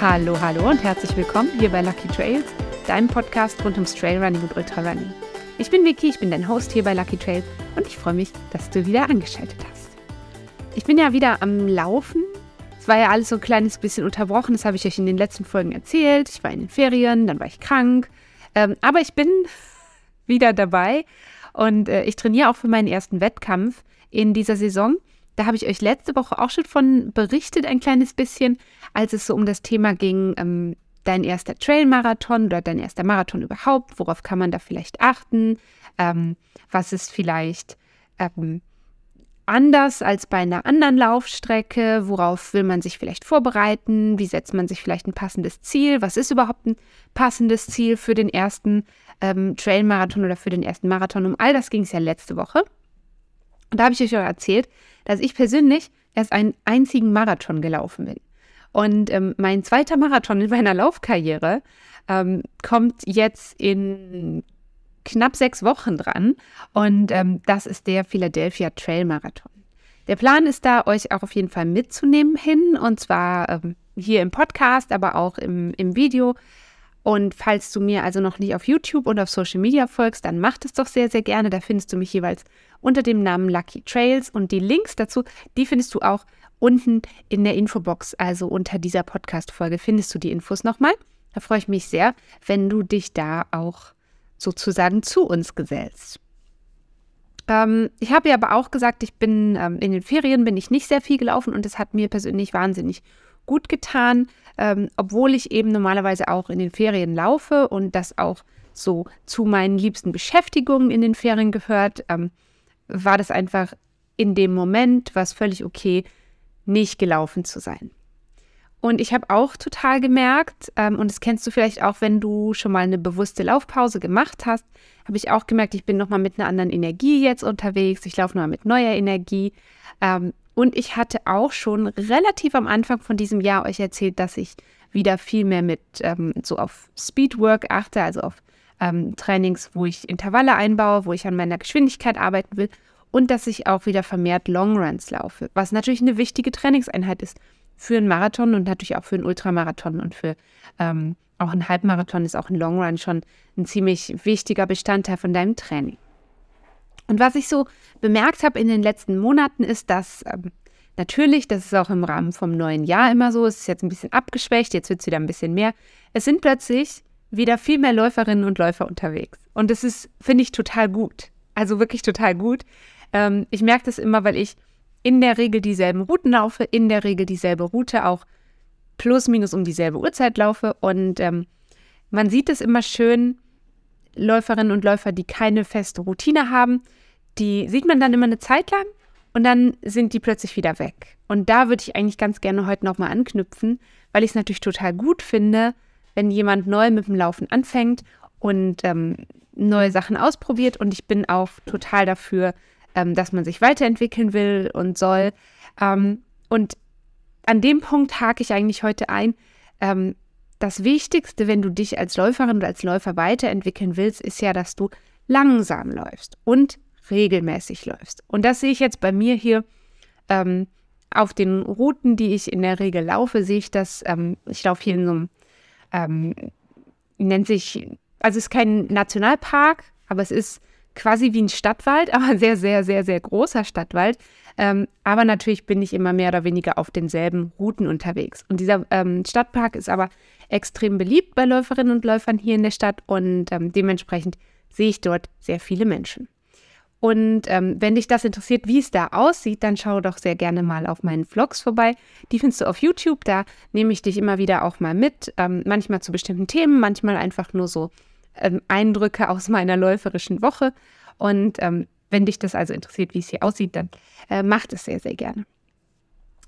Hallo, hallo und herzlich willkommen hier bei Lucky Trails, deinem Podcast rund ums Trailrunning und Ultrarunning. Ich bin Vicky, ich bin dein Host hier bei Lucky Trails und ich freue mich, dass du wieder angeschaltet hast. Ich bin ja wieder am Laufen. Es war ja alles so ein kleines bisschen unterbrochen, das habe ich euch in den letzten Folgen erzählt. Ich war in den Ferien, dann war ich krank. Ähm, aber ich bin wieder dabei und äh, ich trainiere auch für meinen ersten Wettkampf in dieser Saison. Da habe ich euch letzte Woche auch schon von berichtet, ein kleines bisschen, als es so um das Thema ging, ähm, dein erster Trailmarathon oder dein erster Marathon überhaupt, worauf kann man da vielleicht achten, ähm, was ist vielleicht ähm, anders als bei einer anderen Laufstrecke, worauf will man sich vielleicht vorbereiten, wie setzt man sich vielleicht ein passendes Ziel, was ist überhaupt ein passendes Ziel für den ersten ähm, Trailmarathon oder für den ersten Marathon, um all das ging es ja letzte Woche. Und da habe ich euch auch erzählt, dass ich persönlich erst einen einzigen Marathon gelaufen bin. Und ähm, mein zweiter Marathon in meiner Laufkarriere ähm, kommt jetzt in knapp sechs Wochen dran. Und ähm, das ist der Philadelphia Trail Marathon. Der Plan ist da, euch auch auf jeden Fall mitzunehmen hin. Und zwar ähm, hier im Podcast, aber auch im, im Video. Und falls du mir also noch nicht auf YouTube und auf Social Media folgst, dann mach das doch sehr, sehr gerne. Da findest du mich jeweils unter dem Namen Lucky Trails. Und die Links dazu, die findest du auch unten in der Infobox. Also unter dieser Podcast-Folge findest du die Infos nochmal. Da freue ich mich sehr, wenn du dich da auch sozusagen zu uns gesellst. Ähm, ich habe ja aber auch gesagt, ich bin ähm, in den Ferien bin ich nicht sehr viel gelaufen und es hat mir persönlich wahnsinnig gut getan, ähm, obwohl ich eben normalerweise auch in den Ferien laufe und das auch so zu meinen liebsten Beschäftigungen in den Ferien gehört, ähm, war das einfach in dem Moment was völlig okay, nicht gelaufen zu sein. Und ich habe auch total gemerkt, ähm, und das kennst du vielleicht auch, wenn du schon mal eine bewusste Laufpause gemacht hast, habe ich auch gemerkt, ich bin nochmal mit einer anderen Energie jetzt unterwegs. Ich laufe nochmal mit neuer Energie. Ähm, und ich hatte auch schon relativ am Anfang von diesem Jahr euch erzählt, dass ich wieder viel mehr mit ähm, so auf Speedwork achte, also auf ähm, Trainings, wo ich Intervalle einbaue, wo ich an meiner Geschwindigkeit arbeiten will und dass ich auch wieder vermehrt Longruns laufe, was natürlich eine wichtige Trainingseinheit ist für einen Marathon und natürlich auch für einen Ultramarathon und für ähm, auch einen Halbmarathon ist auch ein Long Run schon ein ziemlich wichtiger Bestandteil von deinem Training. Und was ich so bemerkt habe in den letzten Monaten ist, dass ähm, natürlich, das ist auch im Rahmen vom neuen Jahr immer so, es ist jetzt ein bisschen abgeschwächt, jetzt wird es wieder ein bisschen mehr. Es sind plötzlich wieder viel mehr Läuferinnen und Läufer unterwegs. Und das ist, finde ich, total gut. Also wirklich total gut. Ähm, ich merke das immer, weil ich in der Regel dieselben Routen laufe, in der Regel dieselbe Route auch plus minus um dieselbe Uhrzeit laufe. Und ähm, man sieht es immer schön, Läuferinnen und Läufer, die keine feste Routine haben, die sieht man dann immer eine Zeit lang und dann sind die plötzlich wieder weg. Und da würde ich eigentlich ganz gerne heute nochmal anknüpfen, weil ich es natürlich total gut finde, wenn jemand neu mit dem Laufen anfängt und ähm, neue Sachen ausprobiert. Und ich bin auch total dafür, ähm, dass man sich weiterentwickeln will und soll. Ähm, und an dem Punkt hake ich eigentlich heute ein. Ähm, das Wichtigste, wenn du dich als Läuferin oder als Läufer weiterentwickeln willst, ist ja, dass du langsam läufst und regelmäßig läufst. Und das sehe ich jetzt bei mir hier ähm, auf den Routen, die ich in der Regel laufe, sehe ich das. Ähm, ich laufe hier in so einem, ähm, nennt sich, also es ist kein Nationalpark, aber es ist quasi wie ein Stadtwald, aber sehr, sehr, sehr, sehr großer Stadtwald. Ähm, aber natürlich bin ich immer mehr oder weniger auf denselben Routen unterwegs. Und dieser ähm, Stadtpark ist aber extrem beliebt bei Läuferinnen und Läufern hier in der Stadt und ähm, dementsprechend sehe ich dort sehr viele Menschen. Und ähm, wenn dich das interessiert, wie es da aussieht, dann schau doch sehr gerne mal auf meinen Vlogs vorbei. Die findest du auf YouTube. Da nehme ich dich immer wieder auch mal mit. Ähm, manchmal zu bestimmten Themen, manchmal einfach nur so ähm, Eindrücke aus meiner läuferischen Woche. Und ähm, wenn dich das also interessiert, wie es hier aussieht, dann äh, macht es sehr, sehr gerne.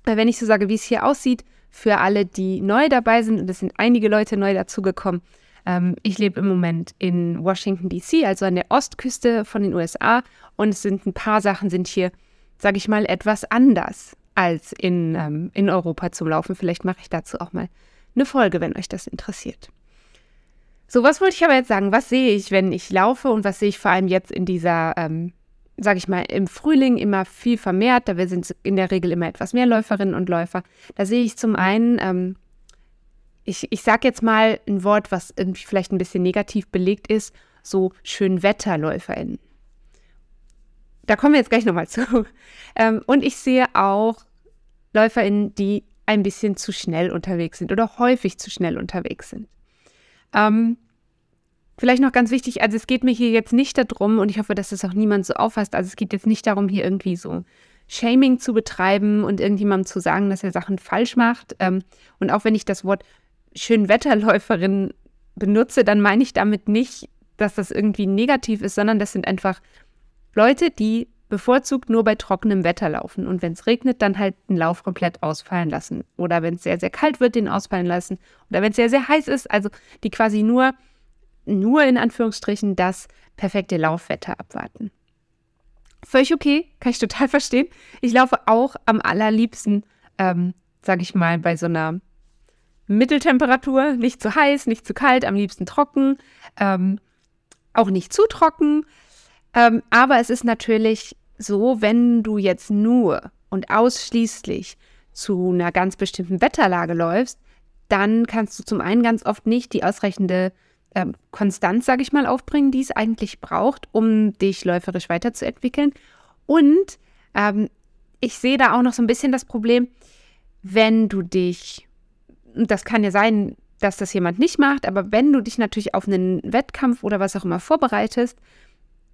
Äh, wenn ich so sage, wie es hier aussieht, für alle, die neu dabei sind, und es sind einige Leute neu dazugekommen, ähm, ich lebe im Moment in Washington, D.C., also an der Ostküste von den USA. Und es sind ein paar Sachen sind hier, sage ich mal, etwas anders als in, ähm, in Europa zum Laufen. Vielleicht mache ich dazu auch mal eine Folge, wenn euch das interessiert. So, was wollte ich aber jetzt sagen? Was sehe ich, wenn ich laufe und was sehe ich vor allem jetzt in dieser, ähm, sage ich mal, im Frühling immer viel vermehrt? Da sind in der Regel immer etwas mehr Läuferinnen und Läufer. Da sehe ich zum einen, ähm, ich, ich sage jetzt mal ein Wort, was irgendwie vielleicht ein bisschen negativ belegt ist, so Schönwetterläuferinnen. Da kommen wir jetzt gleich nochmal zu. Ähm, und ich sehe auch LäuferInnen, die ein bisschen zu schnell unterwegs sind oder häufig zu schnell unterwegs sind. Ähm, vielleicht noch ganz wichtig, also es geht mir hier jetzt nicht darum, und ich hoffe, dass das auch niemand so auffasst, also es geht jetzt nicht darum, hier irgendwie so Shaming zu betreiben und irgendjemandem zu sagen, dass er Sachen falsch macht. Ähm, und auch wenn ich das Wort Schönwetterläuferin benutze, dann meine ich damit nicht, dass das irgendwie negativ ist, sondern das sind einfach Leute, die bevorzugt nur bei trockenem Wetter laufen und wenn es regnet, dann halt den Lauf komplett ausfallen lassen. Oder wenn es sehr, sehr kalt wird, den ausfallen lassen. Oder wenn es sehr, sehr heiß ist, also die quasi nur, nur in Anführungsstrichen das perfekte Laufwetter abwarten. Völlig okay, kann ich total verstehen. Ich laufe auch am allerliebsten, ähm, sage ich mal, bei so einer Mitteltemperatur, nicht zu heiß, nicht zu kalt, am liebsten trocken, ähm, auch nicht zu trocken. Ähm, aber es ist natürlich so, wenn du jetzt nur und ausschließlich zu einer ganz bestimmten Wetterlage läufst, dann kannst du zum einen ganz oft nicht die ausreichende ähm, Konstanz, sage ich mal, aufbringen, die es eigentlich braucht, um dich läuferisch weiterzuentwickeln. Und ähm, ich sehe da auch noch so ein bisschen das Problem, wenn du dich, das kann ja sein, dass das jemand nicht macht, aber wenn du dich natürlich auf einen Wettkampf oder was auch immer vorbereitest,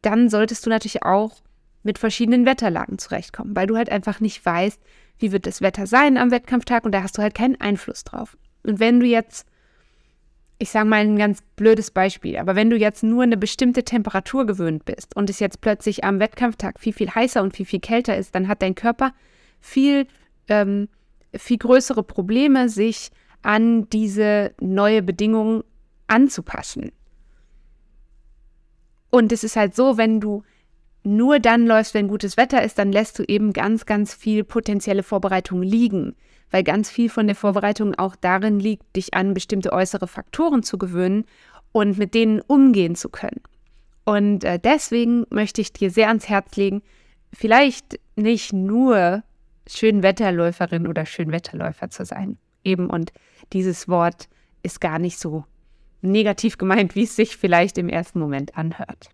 dann solltest du natürlich auch mit verschiedenen Wetterlagen zurechtkommen, weil du halt einfach nicht weißt, wie wird das Wetter sein am Wettkampftag und da hast du halt keinen Einfluss drauf. Und wenn du jetzt, ich sage mal ein ganz blödes Beispiel, aber wenn du jetzt nur eine bestimmte Temperatur gewöhnt bist und es jetzt plötzlich am Wettkampftag viel, viel heißer und viel, viel kälter ist, dann hat dein Körper viel, ähm, viel größere Probleme, sich an diese neue Bedingung anzupassen. Und es ist halt so, wenn du nur dann läufst, wenn gutes Wetter ist, dann lässt du eben ganz, ganz viel potenzielle Vorbereitung liegen, weil ganz viel von der Vorbereitung auch darin liegt, dich an bestimmte äußere Faktoren zu gewöhnen und mit denen umgehen zu können. Und äh, deswegen möchte ich dir sehr ans Herz legen, vielleicht nicht nur Schönwetterläuferin oder Schönwetterläufer zu sein. Eben und dieses Wort ist gar nicht so negativ gemeint, wie es sich vielleicht im ersten Moment anhört.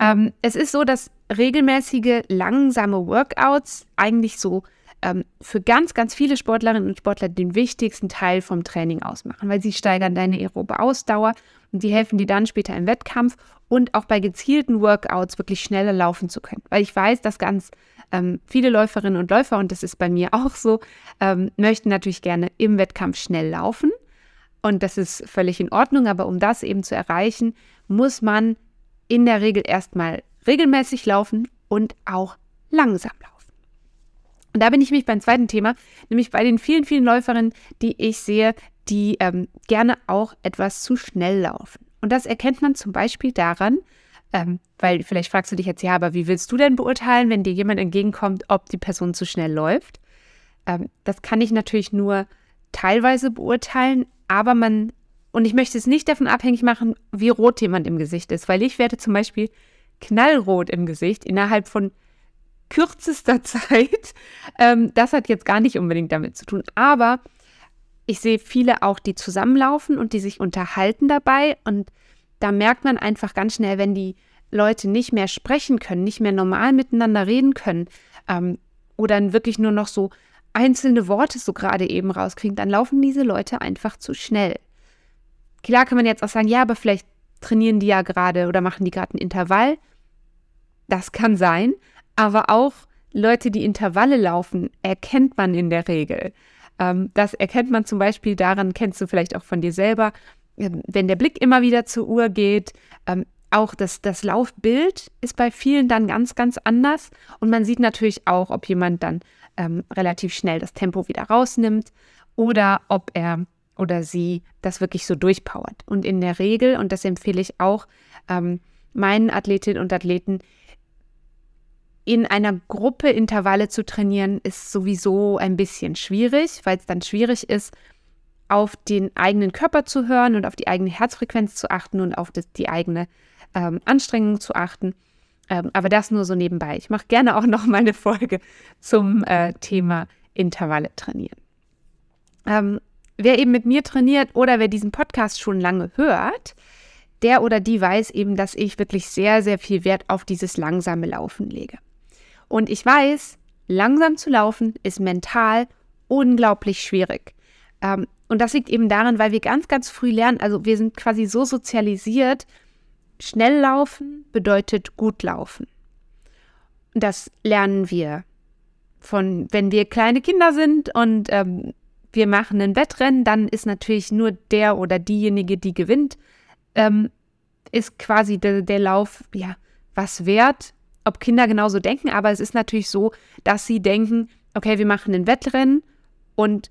Ähm, es ist so, dass regelmäßige, langsame Workouts eigentlich so ähm, für ganz, ganz viele Sportlerinnen und Sportler den wichtigsten Teil vom Training ausmachen, weil sie steigern deine aerobe Ausdauer und die helfen dir dann später im Wettkampf und auch bei gezielten Workouts wirklich schneller laufen zu können. Weil ich weiß, dass ganz ähm, viele Läuferinnen und Läufer, und das ist bei mir auch so, ähm, möchten natürlich gerne im Wettkampf schnell laufen. Und das ist völlig in Ordnung, aber um das eben zu erreichen, muss man in der Regel erstmal regelmäßig laufen und auch langsam laufen. Und da bin ich mich beim zweiten Thema, nämlich bei den vielen, vielen Läuferinnen, die ich sehe, die ähm, gerne auch etwas zu schnell laufen. Und das erkennt man zum Beispiel daran, ähm, weil vielleicht fragst du dich jetzt, ja, aber wie willst du denn beurteilen, wenn dir jemand entgegenkommt, ob die Person zu schnell läuft? Ähm, das kann ich natürlich nur teilweise beurteilen, aber man und ich möchte es nicht davon abhängig machen, wie rot jemand im Gesicht ist, weil ich werde zum Beispiel knallrot im Gesicht innerhalb von kürzester Zeit. Ähm, das hat jetzt gar nicht unbedingt damit zu tun. Aber ich sehe viele auch, die zusammenlaufen und die sich unterhalten dabei. Und da merkt man einfach ganz schnell, wenn die Leute nicht mehr sprechen können, nicht mehr normal miteinander reden können ähm, oder wirklich nur noch so einzelne Worte so gerade eben rauskriegen, dann laufen diese Leute einfach zu schnell. Klar kann man jetzt auch sagen, ja, aber vielleicht trainieren die ja gerade oder machen die gerade einen Intervall. Das kann sein, aber auch Leute, die Intervalle laufen, erkennt man in der Regel. Ähm, das erkennt man zum Beispiel daran, kennst du vielleicht auch von dir selber, ähm, wenn der Blick immer wieder zur Uhr geht. Auch das, das Laufbild ist bei vielen dann ganz, ganz anders. Und man sieht natürlich auch, ob jemand dann ähm, relativ schnell das Tempo wieder rausnimmt oder ob er oder sie das wirklich so durchpowert. Und in der Regel, und das empfehle ich auch ähm, meinen Athletinnen und Athleten, in einer Gruppe Intervalle zu trainieren, ist sowieso ein bisschen schwierig, weil es dann schwierig ist, auf den eigenen Körper zu hören und auf die eigene Herzfrequenz zu achten und auf das, die eigene ähm, Anstrengung zu achten. Ähm, aber das nur so nebenbei. Ich mache gerne auch noch mal eine Folge zum äh, Thema Intervalle trainieren. Ähm, wer eben mit mir trainiert oder wer diesen Podcast schon lange hört, der oder die weiß eben, dass ich wirklich sehr, sehr viel Wert auf dieses langsame Laufen lege. Und ich weiß, langsam zu laufen ist mental unglaublich schwierig. Ähm, und das liegt eben daran, weil wir ganz, ganz früh lernen, also wir sind quasi so sozialisiert, schnell laufen bedeutet gut laufen. Das lernen wir von, wenn wir kleine Kinder sind und ähm, wir machen ein Wettrennen, dann ist natürlich nur der oder diejenige, die gewinnt, ähm, ist quasi der, der Lauf, ja, was wert, ob Kinder genauso denken, aber es ist natürlich so, dass sie denken, okay, wir machen ein Wettrennen und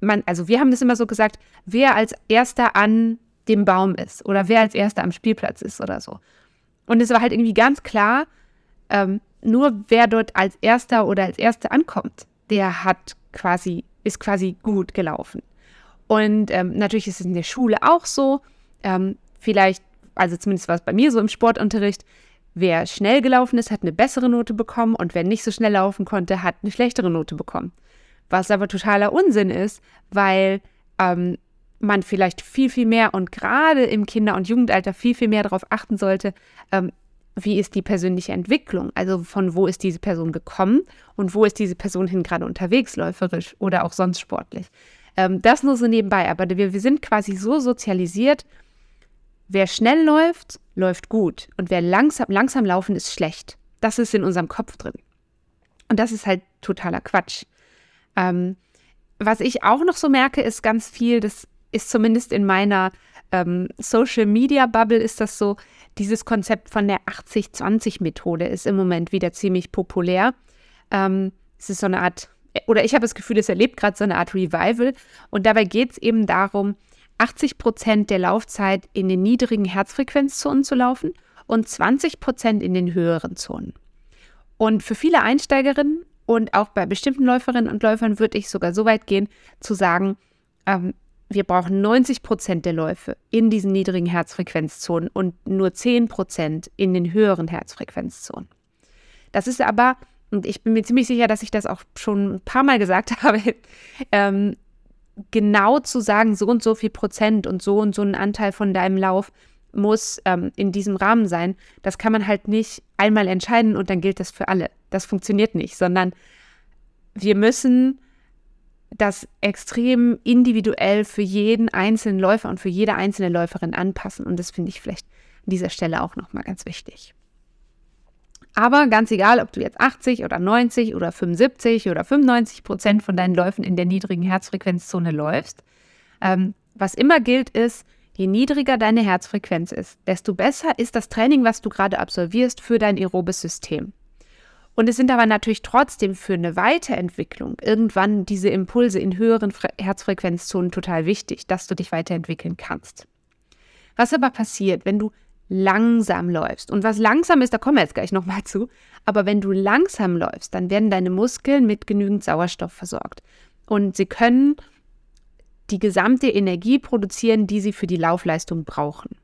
man, also wir haben das immer so gesagt, wer als erster an dem Baum ist oder wer als erster am Spielplatz ist oder so. Und es war halt irgendwie ganz klar, ähm, nur wer dort als erster oder als erste ankommt, der hat quasi, ist quasi gut gelaufen. Und ähm, natürlich ist es in der Schule auch so. Ähm, vielleicht, also zumindest war es bei mir so im Sportunterricht, wer schnell gelaufen ist, hat eine bessere Note bekommen und wer nicht so schnell laufen konnte, hat eine schlechtere Note bekommen. Was aber totaler Unsinn ist, weil ähm, man vielleicht viel, viel mehr und gerade im Kinder- und Jugendalter viel, viel mehr darauf achten sollte, ähm, wie ist die persönliche Entwicklung? Also von wo ist diese Person gekommen und wo ist diese Person hin gerade unterwegs, läuferisch oder auch sonst sportlich. Ähm, das nur so nebenbei, aber wir, wir sind quasi so sozialisiert, wer schnell läuft, läuft gut und wer langsam, langsam laufen ist schlecht. Das ist in unserem Kopf drin. Und das ist halt totaler Quatsch. Ähm, was ich auch noch so merke, ist ganz viel, das ist zumindest in meiner ähm, Social Media Bubble ist das so, dieses Konzept von der 80-20-Methode ist im Moment wieder ziemlich populär. Ähm, es ist so eine Art, oder ich habe das Gefühl, es erlebt gerade so eine Art Revival. Und dabei geht es eben darum, 80 Prozent der Laufzeit in den niedrigen Herzfrequenzzonen zu laufen und 20 Prozent in den höheren Zonen. Und für viele Einsteigerinnen und auch bei bestimmten Läuferinnen und Läufern würde ich sogar so weit gehen, zu sagen, ähm, wir brauchen 90 Prozent der Läufe in diesen niedrigen Herzfrequenzzonen und nur 10 Prozent in den höheren Herzfrequenzzonen. Das ist aber, und ich bin mir ziemlich sicher, dass ich das auch schon ein paar Mal gesagt habe, ähm, genau zu sagen, so und so viel Prozent und so und so ein Anteil von deinem Lauf muss ähm, in diesem Rahmen sein, das kann man halt nicht einmal entscheiden und dann gilt das für alle. Das funktioniert nicht, sondern wir müssen das extrem individuell für jeden einzelnen Läufer und für jede einzelne Läuferin anpassen. Und das finde ich vielleicht an dieser Stelle auch nochmal ganz wichtig. Aber ganz egal, ob du jetzt 80 oder 90 oder 75 oder 95 Prozent von deinen Läufen in der niedrigen Herzfrequenzzone läufst, ähm, was immer gilt ist, je niedriger deine Herzfrequenz ist, desto besser ist das Training, was du gerade absolvierst, für dein aerobes System. Und es sind aber natürlich trotzdem für eine Weiterentwicklung irgendwann diese Impulse in höheren Fre Herzfrequenzzonen total wichtig, dass du dich weiterentwickeln kannst. Was aber passiert, wenn du langsam läufst? Und was langsam ist, da kommen wir jetzt gleich nochmal zu. Aber wenn du langsam läufst, dann werden deine Muskeln mit genügend Sauerstoff versorgt. Und sie können die gesamte Energie produzieren, die sie für die Laufleistung brauchen.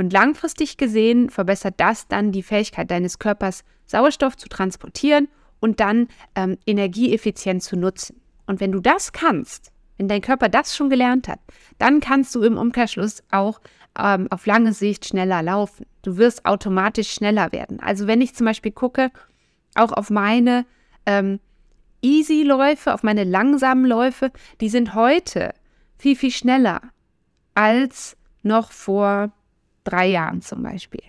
Und langfristig gesehen verbessert das dann die Fähigkeit deines Körpers, Sauerstoff zu transportieren und dann ähm, energieeffizient zu nutzen. Und wenn du das kannst, wenn dein Körper das schon gelernt hat, dann kannst du im Umkehrschluss auch ähm, auf lange Sicht schneller laufen. Du wirst automatisch schneller werden. Also wenn ich zum Beispiel gucke, auch auf meine ähm, Easy-Läufe, auf meine langsamen Läufe, die sind heute viel, viel schneller als noch vor drei Jahren zum Beispiel.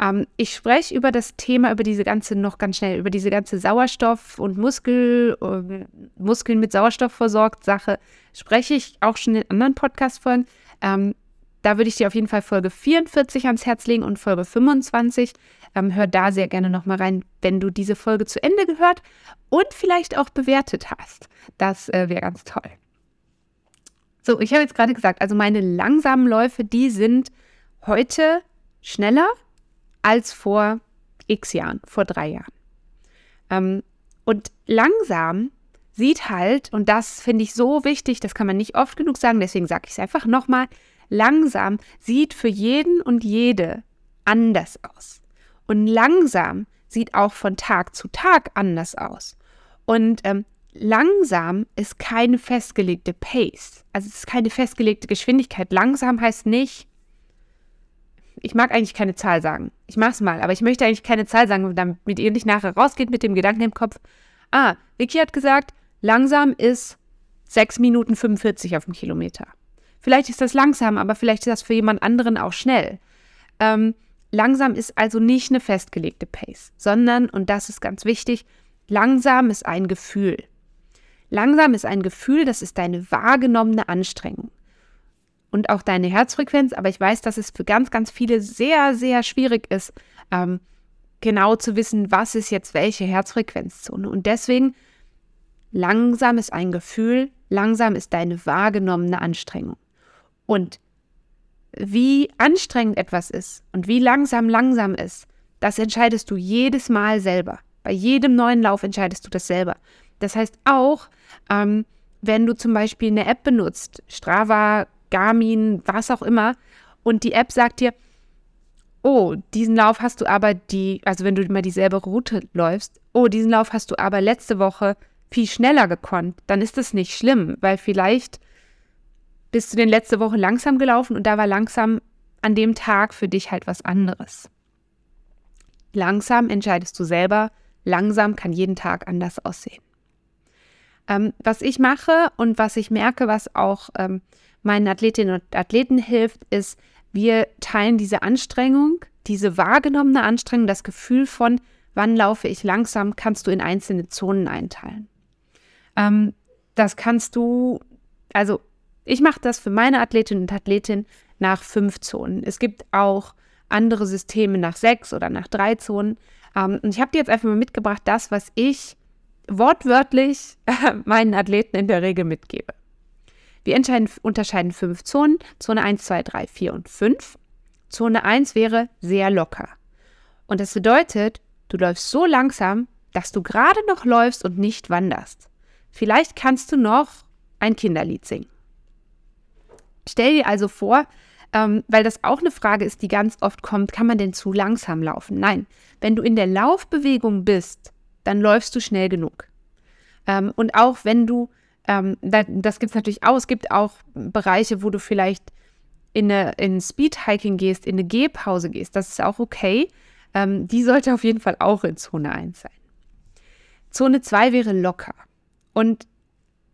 Ähm, ich spreche über das Thema, über diese ganze, noch ganz schnell, über diese ganze Sauerstoff- und Muskel, äh, Muskeln mit Sauerstoff versorgt Sache, spreche ich auch schon in anderen Podcast-Folgen. Ähm, da würde ich dir auf jeden Fall Folge 44 ans Herz legen und Folge 25. Ähm, hör da sehr gerne nochmal rein, wenn du diese Folge zu Ende gehört und vielleicht auch bewertet hast. Das äh, wäre ganz toll. So, ich habe jetzt gerade gesagt, also meine langsamen Läufe, die sind heute schneller als vor x Jahren, vor drei Jahren. Ähm, und langsam sieht halt, und das finde ich so wichtig, das kann man nicht oft genug sagen, deswegen sage ich es einfach nochmal, langsam sieht für jeden und jede anders aus. Und langsam sieht auch von Tag zu Tag anders aus. Und ähm, langsam ist keine festgelegte Pace. Also es ist keine festgelegte Geschwindigkeit. Langsam heißt nicht, ich mag eigentlich keine Zahl sagen. Ich mach's mal, aber ich möchte eigentlich keine Zahl sagen, damit ihr nicht nachher rausgeht mit dem Gedanken im Kopf. Ah, Vicky hat gesagt, langsam ist 6 Minuten 45 auf dem Kilometer. Vielleicht ist das langsam, aber vielleicht ist das für jemand anderen auch schnell. Ähm, langsam ist also nicht eine festgelegte Pace, sondern, und das ist ganz wichtig, langsam ist ein Gefühl. Langsam ist ein Gefühl, das ist deine wahrgenommene Anstrengung. Und auch deine Herzfrequenz, aber ich weiß, dass es für ganz, ganz viele sehr, sehr schwierig ist, ähm, genau zu wissen, was ist jetzt welche Herzfrequenzzone. Und deswegen, langsam ist ein Gefühl, langsam ist deine wahrgenommene Anstrengung. Und wie anstrengend etwas ist und wie langsam langsam ist, das entscheidest du jedes Mal selber. Bei jedem neuen Lauf entscheidest du das selber. Das heißt auch, ähm, wenn du zum Beispiel eine App benutzt, Strava, Garmin, was auch immer, und die App sagt dir, oh, diesen Lauf hast du aber die, also wenn du immer dieselbe Route läufst, oh, diesen Lauf hast du aber letzte Woche viel schneller gekonnt, dann ist das nicht schlimm, weil vielleicht bist du den letzte Woche langsam gelaufen und da war langsam an dem Tag für dich halt was anderes. Langsam entscheidest du selber, langsam kann jeden Tag anders aussehen. Ähm, was ich mache und was ich merke, was auch ähm, meinen Athletinnen und Athleten hilft, ist, wir teilen diese Anstrengung, diese wahrgenommene Anstrengung, das Gefühl von, wann laufe ich langsam, kannst du in einzelne Zonen einteilen. Ähm, das kannst du, also ich mache das für meine Athletinnen und Athleten nach fünf Zonen. Es gibt auch andere Systeme nach sechs oder nach drei Zonen. Ähm, und ich habe dir jetzt einfach mal mitgebracht, das, was ich wortwörtlich meinen Athleten in der Regel mitgebe. Wir unterscheiden fünf Zonen. Zone 1, 2, 3, 4 und 5. Zone 1 wäre sehr locker. Und das bedeutet, du läufst so langsam, dass du gerade noch läufst und nicht wanderst. Vielleicht kannst du noch ein Kinderlied singen. Stell dir also vor, ähm, weil das auch eine Frage ist, die ganz oft kommt, kann man denn zu langsam laufen? Nein, wenn du in der Laufbewegung bist, dann läufst du schnell genug. Ähm, und auch wenn du, ähm, da, das gibt es natürlich auch, es gibt auch Bereiche, wo du vielleicht in, eine, in Speedhiking gehst, in eine Gehpause gehst, das ist auch okay. Ähm, die sollte auf jeden Fall auch in Zone 1 sein. Zone 2 wäre locker. Und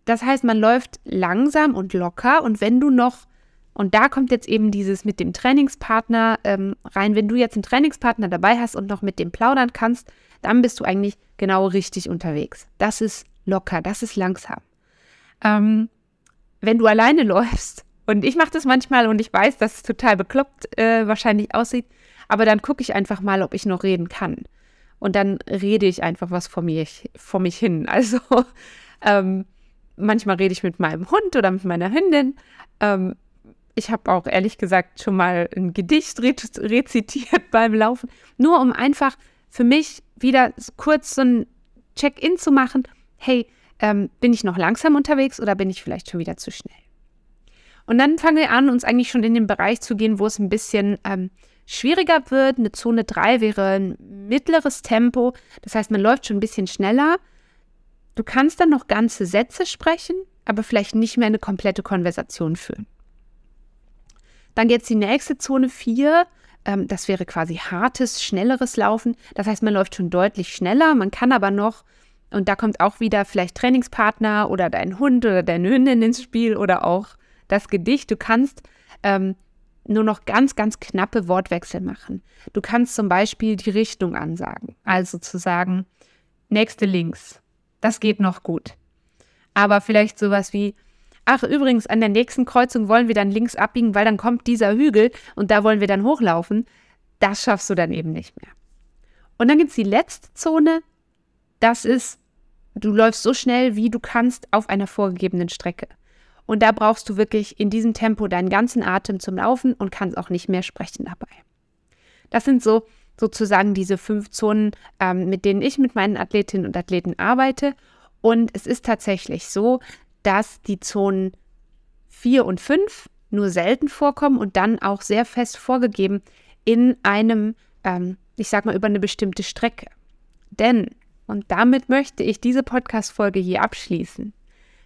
das heißt, man läuft langsam und locker und wenn du noch, und da kommt jetzt eben dieses mit dem Trainingspartner ähm, rein, wenn du jetzt einen Trainingspartner dabei hast und noch mit dem plaudern kannst, dann bist du eigentlich genau richtig unterwegs. Das ist locker, das ist langsam. Ähm, wenn du alleine läufst, und ich mache das manchmal und ich weiß, dass es total bekloppt äh, wahrscheinlich aussieht, aber dann gucke ich einfach mal, ob ich noch reden kann. Und dann rede ich einfach was vor, mir, vor mich hin. Also ähm, manchmal rede ich mit meinem Hund oder mit meiner Hündin. Ähm, ich habe auch ehrlich gesagt schon mal ein Gedicht rezitiert beim Laufen, nur um einfach für mich wieder kurz so ein Check-in zu machen. Hey, ähm, bin ich noch langsam unterwegs oder bin ich vielleicht schon wieder zu schnell? Und dann fangen wir an, uns eigentlich schon in den Bereich zu gehen, wo es ein bisschen ähm, schwieriger wird. Eine Zone 3 wäre ein mittleres Tempo. Das heißt, man läuft schon ein bisschen schneller, Du kannst dann noch ganze Sätze sprechen, aber vielleicht nicht mehr eine komplette Konversation führen. Dann jetzt die nächste Zone 4. Ähm, das wäre quasi hartes, schnelleres Laufen. Das heißt, man läuft schon deutlich schneller, man kann aber noch, und da kommt auch wieder vielleicht Trainingspartner oder dein Hund oder deine Hündin ins Spiel oder auch das Gedicht. Du kannst ähm, nur noch ganz, ganz knappe Wortwechsel machen. Du kannst zum Beispiel die Richtung ansagen. Also zu sagen, nächste links, das geht noch gut. Aber vielleicht sowas wie, ach übrigens, an der nächsten Kreuzung wollen wir dann links abbiegen, weil dann kommt dieser Hügel und da wollen wir dann hochlaufen. Das schaffst du dann eben nicht mehr. Und dann gibt es die letzte Zone. Das ist, du läufst so schnell, wie du kannst auf einer vorgegebenen Strecke. Und da brauchst du wirklich in diesem Tempo deinen ganzen Atem zum Laufen und kannst auch nicht mehr sprechen dabei. Das sind so sozusagen diese fünf Zonen, ähm, mit denen ich mit meinen Athletinnen und Athleten arbeite. Und es ist tatsächlich so, dass die Zonen 4 und 5 nur selten vorkommen und dann auch sehr fest vorgegeben in einem, ähm, ich sag mal, über eine bestimmte Strecke. Denn, Und damit möchte ich diese Podcast-Folge hier abschließen.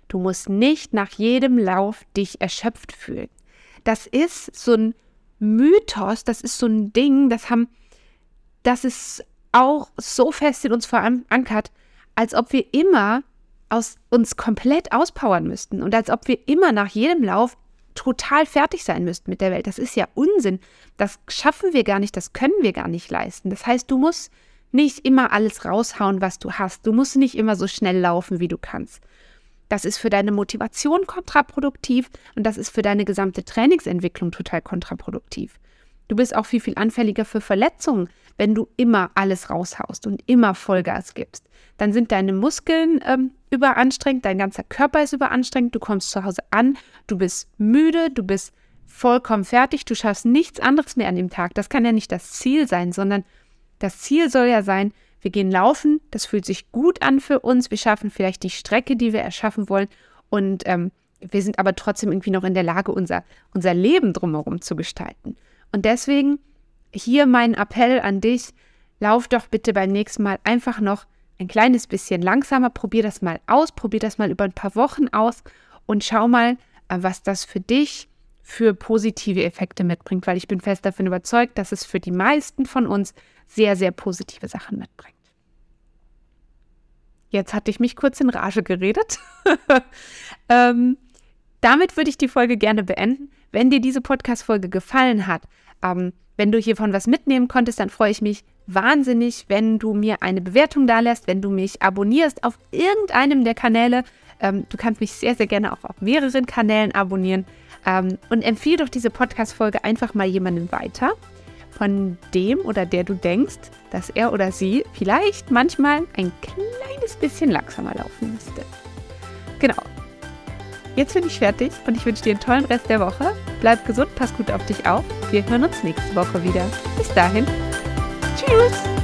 Du musst nicht nach jedem Lauf dich erschöpft fühlen. Das ist so ein Mythos, das ist so ein Ding, das haben, das ist auch so fest in uns verankert, als ob wir immer aus, uns komplett auspowern müssten und als ob wir immer nach jedem Lauf total fertig sein müssten mit der Welt. Das ist ja Unsinn. Das schaffen wir gar nicht, das können wir gar nicht leisten. Das heißt, du musst nicht immer alles raushauen, was du hast. Du musst nicht immer so schnell laufen, wie du kannst. Das ist für deine Motivation kontraproduktiv und das ist für deine gesamte Trainingsentwicklung total kontraproduktiv. Du bist auch viel, viel anfälliger für Verletzungen, wenn du immer alles raushaust und immer Vollgas gibst. Dann sind deine Muskeln ähm, überanstrengt, dein ganzer Körper ist überanstrengt, du kommst zu Hause an, du bist müde, du bist vollkommen fertig, du schaffst nichts anderes mehr an dem Tag. Das kann ja nicht das Ziel sein, sondern das Ziel soll ja sein, wir gehen laufen, das fühlt sich gut an für uns, wir schaffen vielleicht die Strecke, die wir erschaffen wollen und ähm, wir sind aber trotzdem irgendwie noch in der Lage, unser, unser Leben drumherum zu gestalten. Und deswegen hier mein Appell an dich, lauf doch bitte beim nächsten Mal einfach noch ein kleines bisschen langsamer, probier das mal aus, probier das mal über ein paar Wochen aus und schau mal, äh, was das für dich für positive Effekte mitbringt, weil ich bin fest davon überzeugt, dass es für die meisten von uns sehr, sehr positive Sachen mitbringt. Jetzt hatte ich mich kurz in Rage geredet. ähm, damit würde ich die Folge gerne beenden. Wenn dir diese Podcast-Folge gefallen hat, ähm, wenn du hiervon was mitnehmen konntest, dann freue ich mich wahnsinnig, wenn du mir eine Bewertung da lässt, wenn du mich abonnierst auf irgendeinem der Kanäle. Ähm, du kannst mich sehr, sehr gerne auch auf mehreren Kanälen abonnieren. Ähm, und empfehle doch diese Podcast-Folge einfach mal jemandem weiter, von dem oder der du denkst, dass er oder sie vielleicht manchmal ein kleines bisschen langsamer laufen müsste. Genau. Jetzt bin ich fertig und ich wünsche dir einen tollen Rest der Woche. Bleib gesund, pass gut auf dich auf. Wir hören uns nächste Woche wieder. Bis dahin. Tschüss.